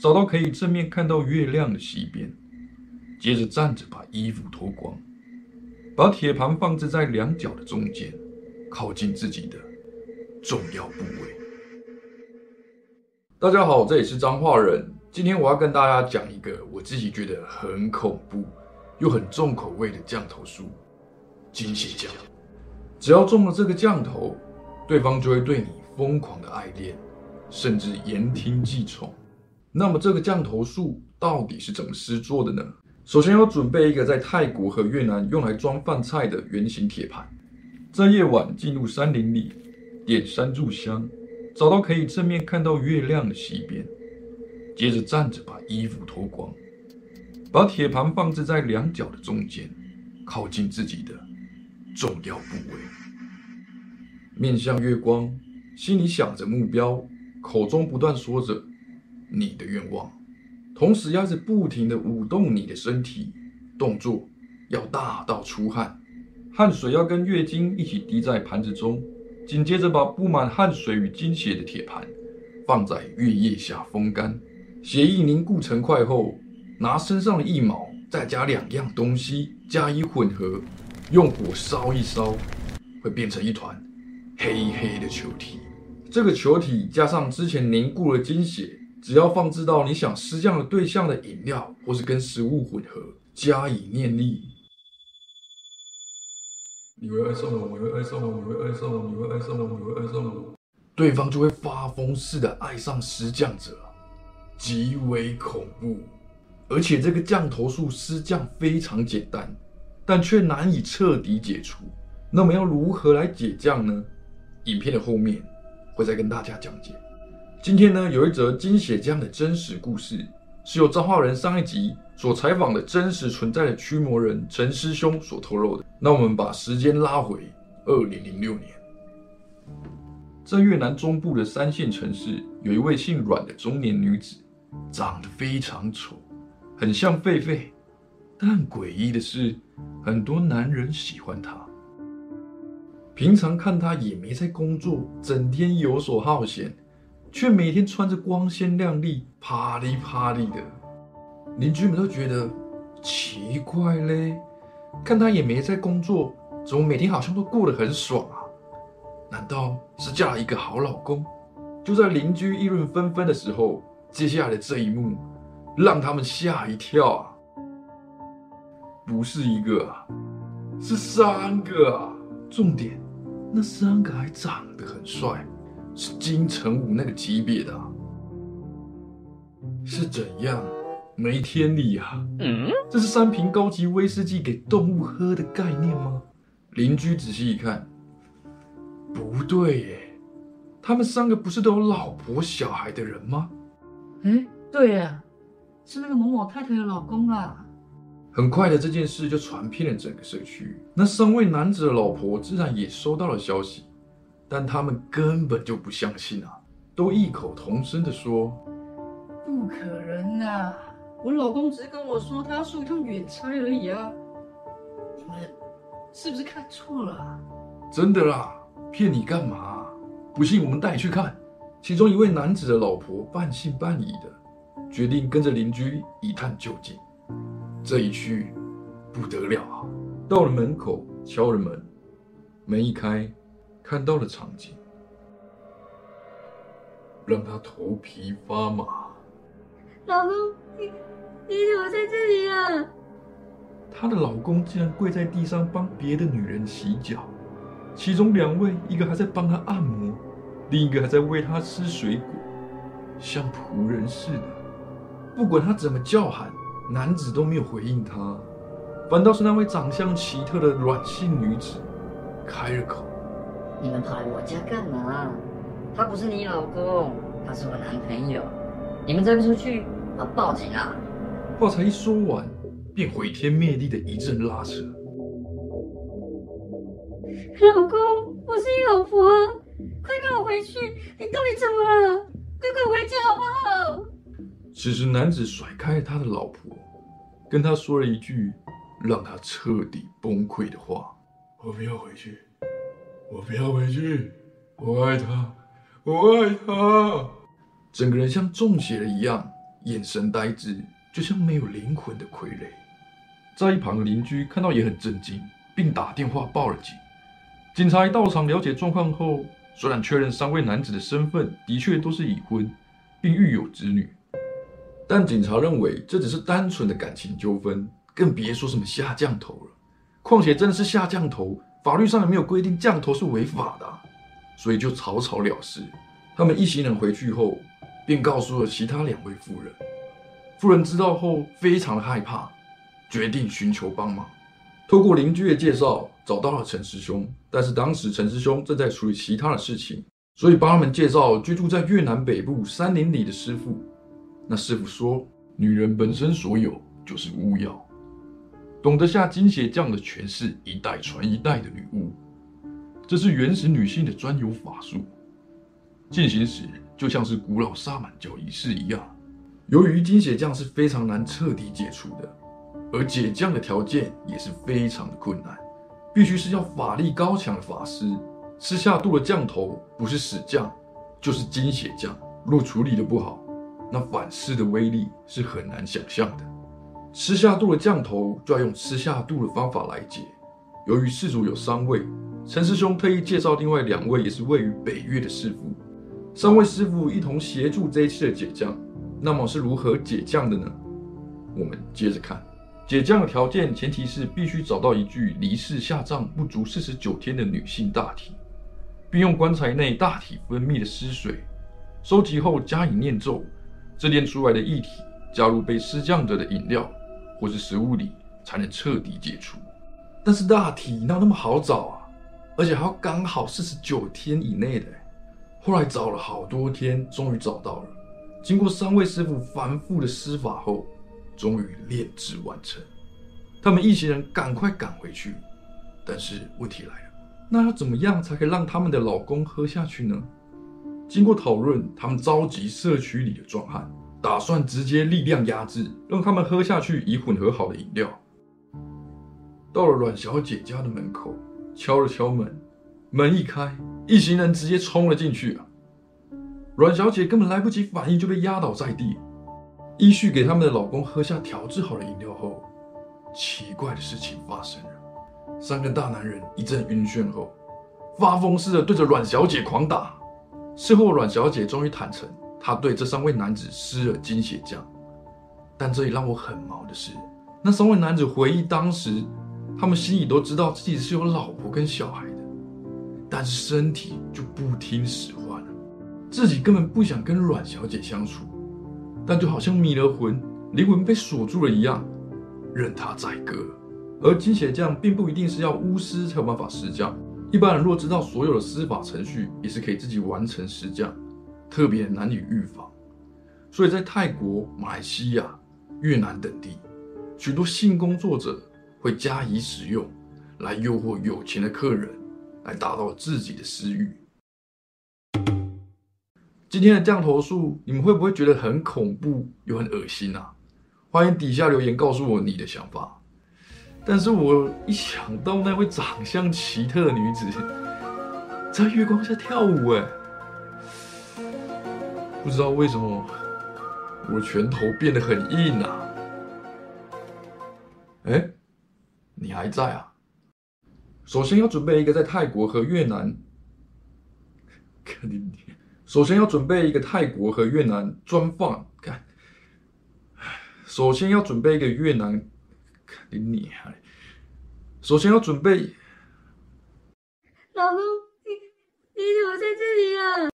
找到可以正面看到月亮的西边，接着站着把衣服脱光，把铁盘放置在两脚的中间，靠近自己的重要部位。大家好，这里是彰化人，今天我要跟大家讲一个我自己觉得很恐怖又很重口味的降头术——金血降。只要中了这个降头，对方就会对你疯狂的爱恋，甚至言听计从。那么这个降头术到底是怎么施作的呢？首先要准备一个在泰国和越南用来装饭菜的圆形铁盘，在夜晚进入山林里，点三炷香，找到可以正面看到月亮的西边，接着站着把衣服脱光，把铁盘放置在两脚的中间，靠近自己的重要部位，面向月光，心里想着目标，口中不断说着。你的愿望，同时要是不停的舞动你的身体，动作要大到出汗，汗水要跟月经一起滴在盘子中。紧接着把布满汗水与精血的铁盘放在月夜下风干，血液凝固成块后，拿身上的一毛，再加两样东西加以混合，用火烧一烧，会变成一团黑黑的球体。这个球体加上之前凝固的精血。只要放置到你想施降的对象的饮料，或是跟食物混合，加以念力，你会爱上我，你会爱上我，你会爱上我，你会爱上我，你会爱上我，对方就会发疯似的爱上施降者，极为恐怖。而且这个降头术施降非常简单，但却难以彻底解除。那么要如何来解降呢？影片的后面会再跟大家讲解。今天呢，有一则金血浆的真实故事，是由彰化人上一集所采访的真实存在的驱魔人陈师兄所透露的。那我们把时间拉回二零零六年，在越南中部的三线城市，有一位姓阮的中年女子，长得非常丑，很像狒狒，但诡异的是，很多男人喜欢她。平常看她也没在工作，整天游手好闲。却每天穿着光鲜亮丽、啪里啪里的，邻居们都觉得奇怪嘞。看她也没在工作，怎么每天好像都过得很爽啊？难道是嫁了一个好老公？就在邻居议论纷纷的时候，接下来的这一幕让他们吓一跳啊！不是一个，是三个啊！重点，那三个还长得很帅。是金城武那个级别的，是怎样？没天理啊！嗯，这是三瓶高级威士忌给动物喝的概念吗？邻居仔细一看，不对耶，他们三个不是都有老婆小孩的人吗？哎，对呀，是那个某某太太的老公啊。很快的，这件事就传遍了整个社区，那三位男子的老婆自然也收到了消息。但他们根本就不相信啊，都异口同声的说：“不可能啊！我老公只是跟我说他要送一趟远差而已啊！你们是不是看错了？真的啦，骗你干嘛？不信我们带你去看。”其中一位男子的老婆半信半疑的，决定跟着邻居一探究竟。这一去不得了啊！到了门口，敲了门，门一开。看到的场景，让他头皮发麻。老公，你你怎么在这里啊？她的老公竟然跪在地上帮别的女人洗脚，其中两位，一个还在帮她按摩，另一个还在喂她吃水果，像仆人似的。不管他怎么叫喊，男子都没有回应她，反倒是那位长相奇特的软性女子开了口。你们跑来我家干嘛？他不是你老公，他是我男朋友。你们再不出去，我报警啊！话才一说完，便毁天灭地的一阵拉扯。老公，我是你老婆，快跟我回去！你到底怎么了？快快回家好不好？此时，男子甩开了他的老婆，跟他说了一句让他彻底崩溃的话：“我不要回去。”我不要回去，我爱他，我爱他。整个人像中邪了一样，眼神呆滞，就像没有灵魂的傀儡。在一旁的邻居看到也很震惊，并打电话报了警。警察到场了解状况后，虽然确认三位男子的身份的确都是已婚，并育有子女，但警察认为这只是单纯的感情纠纷，更别说什么下降头了。况且真的是下降头，法律上也没有规定降头是违法的，所以就草草了事。他们一行人回去后，便告诉了其他两位妇人。妇人知道后非常的害怕，决定寻求帮忙。透过邻居的介绍，找到了陈师兄。但是当时陈师兄正在处理其他的事情，所以帮他们介绍居住在越南北部山林里的师傅。那师傅说，女人本身所有就是巫药。懂得下金血将的权势，一代传一代的女巫，这是原始女性的专有法术。进行时就像是古老萨满教仪式一样。由于金血将是非常难彻底解除的，而解降的条件也是非常的困难，必须是要法力高强的法师吃下肚的降头，不是死将就是金血将。若处理的不好，那反噬的威力是很难想象的。吃下肚的降头就要用吃下肚的方法来解。由于事主有三位，陈师兄特意介绍另外两位也是位于北岳的师傅，三位师傅一同协助这一次的解降。那么是如何解降的呢？我们接着看，解降的条件前提是必须找到一具离世下葬不足四十九天的女性大体，并用棺材内大体分泌的尸水收集后加以念咒，这炼出来的液体加入被施降者的饮料。或是食物里才能彻底解除，但是大体哪有那么好找啊？而且还要刚好四十九天以内的。后来找了好多天，终于找到了。经过三位师傅反复的施法后，终于炼制完成。他们一行人赶快赶回去，但是问题来了，那要怎么样才可以让他们的老公喝下去呢？经过讨论，他们召集社区里的壮汉。打算直接力量压制，让他们喝下去已混合好的饮料。到了阮小姐家的门口，敲了敲门，门一开，一行人直接冲了进去！阮小姐根本来不及反应，就被压倒在地。依序给他们的老公喝下调制好的饮料后，奇怪的事情发生了：三个大男人一阵晕眩后，发疯似的对着阮小姐狂打。事后，阮小姐终于坦诚。他对这三位男子施了金血浆，但这里让我很毛的是，那三位男子回忆当时，他们心里都知道自己是有老婆跟小孩的，但是身体就不听使唤了，自己根本不想跟阮小姐相处，但就好像迷了魂，灵魂被锁住了一样，任他宰割。而金血将并不一定是要巫师才有办法施降，一般人若知道所有的施法程序，也是可以自己完成施降。特别难以预防，所以在泰国、马来西亚、越南等地，许多性工作者会加以使用，来诱惑有钱的客人，来达到自己的私欲。今天的降头术，你们会不会觉得很恐怖又很恶心啊？欢迎底下留言告诉我你的想法。但是我一想到那位长相奇特的女子在月光下跳舞，哎。不知道为什么，我拳头变得很硬啊！哎，你还在啊？首先要准备一个在泰国和越南，看你首先要准备一个泰国和越南专放，看，首先要准备一个越南，看你，首先要准备，老公，你你怎么在这里啊？